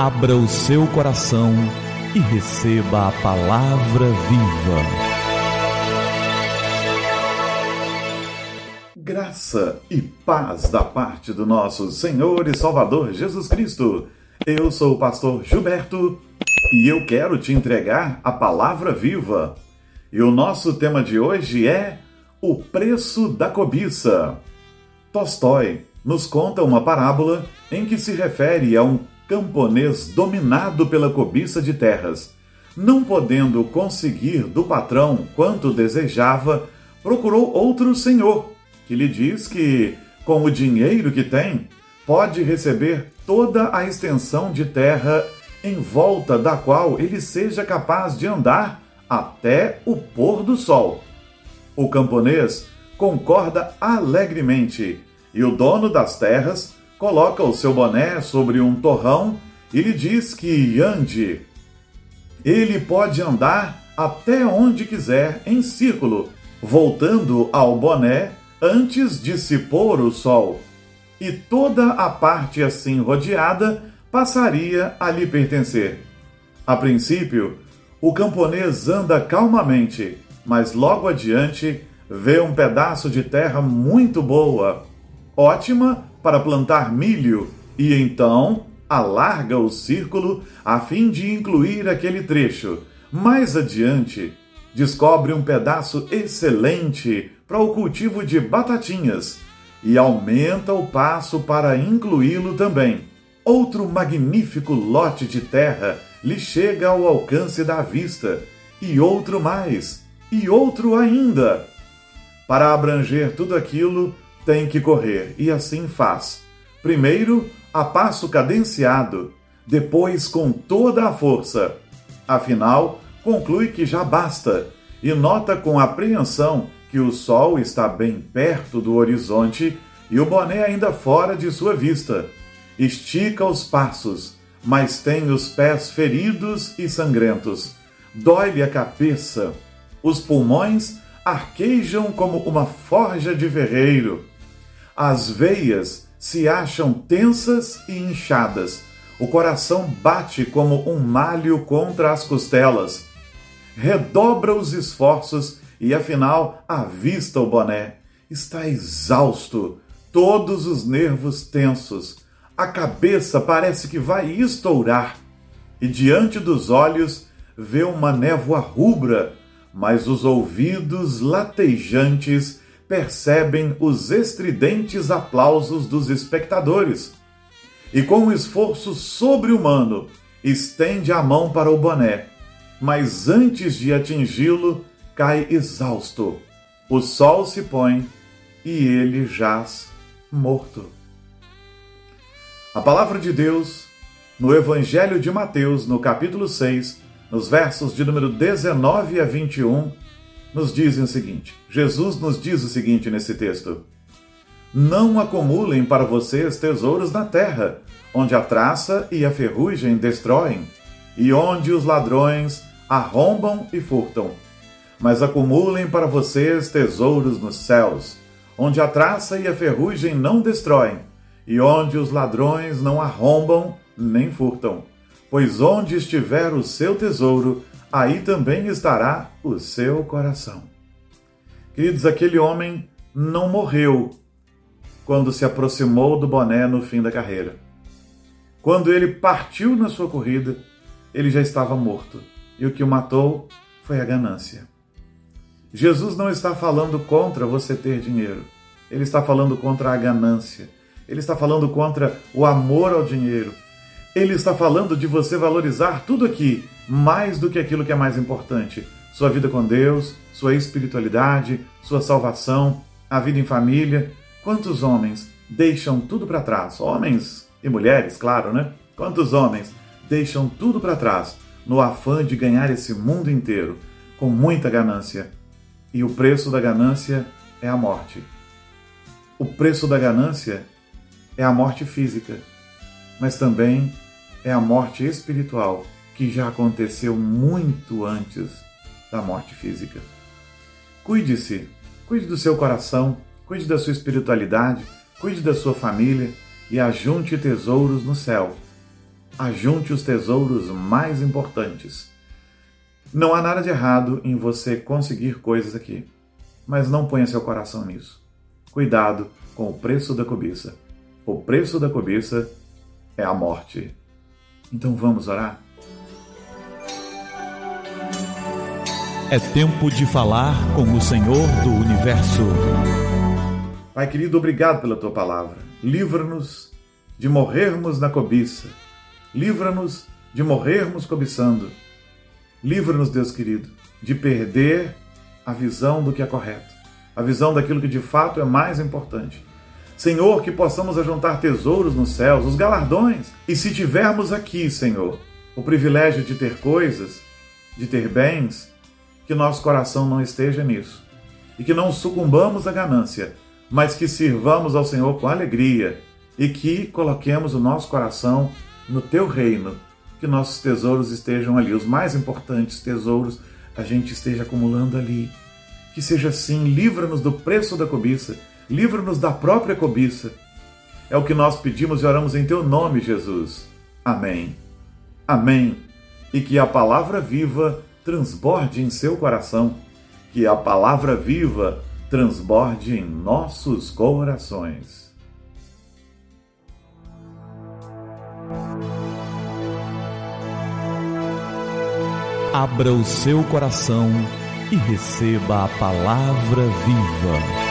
Abra o seu coração e receba a palavra viva. Graça e paz da parte do nosso Senhor e Salvador Jesus Cristo. Eu sou o pastor Gilberto e eu quero te entregar a palavra viva. E o nosso tema de hoje é o preço da cobiça. Tolstói nos conta uma parábola em que se refere a um camponês dominado pela cobiça de terras. Não podendo conseguir do patrão quanto desejava, procurou outro senhor, que lhe diz que, com o dinheiro que tem, pode receber toda a extensão de terra em volta da qual ele seja capaz de andar até o pôr do sol. O camponês concorda alegremente e o dono das terras coloca o seu boné sobre um torrão e lhe diz que ande. Ele pode andar até onde quiser em círculo, voltando ao boné antes de se pôr o sol. E toda a parte assim rodeada passaria a lhe pertencer. A princípio, o camponês anda calmamente, mas logo adiante vê um pedaço de terra muito boa, ótima para plantar milho, e então alarga o círculo a fim de incluir aquele trecho. Mais adiante, descobre um pedaço excelente para o cultivo de batatinhas e aumenta o passo para incluí-lo também. Outro magnífico lote de terra lhe chega ao alcance da vista, e outro mais, e outro ainda. Para abranger tudo aquilo, tem que correr, e assim faz. Primeiro, a passo cadenciado, depois com toda a força. Afinal, conclui que já basta e nota com apreensão que o sol está bem perto do horizonte e o boné ainda fora de sua vista. Estica os passos, mas tem os pés feridos e sangrentos. Dói-lhe a cabeça. Os pulmões arquejam como uma forja de ferreiro. As veias se acham tensas e inchadas. O coração bate como um malho contra as costelas. Redobra os esforços e afinal avista o boné. Está exausto, todos os nervos tensos. A cabeça parece que vai estourar. E diante dos olhos vê uma névoa rubra, mas os ouvidos latejantes percebem os estridentes aplausos dos espectadores. E com um esforço sobre-humano, estende a mão para o boné, mas antes de atingi-lo, cai exausto. O sol se põe e ele jaz morto. A palavra de Deus, no Evangelho de Mateus, no capítulo 6, nos versos de número 19 a 21, nos dizem o seguinte: Jesus nos diz o seguinte nesse texto: Não acumulem para vocês tesouros na terra, onde a traça e a ferrugem destroem, e onde os ladrões arrombam e furtam. Mas acumulem para vocês tesouros nos céus, onde a traça e a ferrugem não destroem, e onde os ladrões não arrombam nem furtam. Pois onde estiver o seu tesouro, aí também estará o seu coração. Queridos, aquele homem não morreu quando se aproximou do boné no fim da carreira. Quando ele partiu na sua corrida, ele já estava morto. E o que o matou foi a ganância. Jesus não está falando contra você ter dinheiro. Ele está falando contra a ganância. Ele está falando contra o amor ao dinheiro. Ele está falando de você valorizar tudo aqui mais do que aquilo que é mais importante: sua vida com Deus, sua espiritualidade, sua salvação, a vida em família. Quantos homens deixam tudo para trás? Homens e mulheres, claro, né? Quantos homens deixam tudo para trás no afã de ganhar esse mundo inteiro com muita ganância? E o preço da ganância é a morte. O preço da ganância é a morte física, mas também é a morte espiritual que já aconteceu muito antes da morte física. Cuide-se, cuide do seu coração, cuide da sua espiritualidade, cuide da sua família e ajunte tesouros no céu. ajunte os tesouros mais importantes. Não há nada de errado em você conseguir coisas aqui, mas não ponha seu coração nisso. Cuidado com o preço da cobiça. O preço da cobiça é a morte. Então vamos orar? É tempo de falar com o Senhor do universo. Pai querido, obrigado pela tua palavra. Livra-nos de morrermos na cobiça. Livra-nos de morrermos cobiçando. Livra-nos, Deus querido, de perder a visão do que é correto, a visão daquilo que de fato é mais importante. Senhor, que possamos ajuntar tesouros nos céus, os galardões. E se tivermos aqui, Senhor, o privilégio de ter coisas, de ter bens, que nosso coração não esteja nisso. E que não sucumbamos à ganância, mas que sirvamos ao Senhor com alegria e que coloquemos o nosso coração no teu reino, que nossos tesouros estejam ali, os mais importantes tesouros a gente esteja acumulando ali. Que seja assim, livra-nos do preço da cobiça livra-nos da própria cobiça. É o que nós pedimos e oramos em teu nome, Jesus. Amém. Amém. E que a palavra viva transborde em seu coração, que a palavra viva transborde em nossos corações. Abra o seu coração e receba a palavra viva.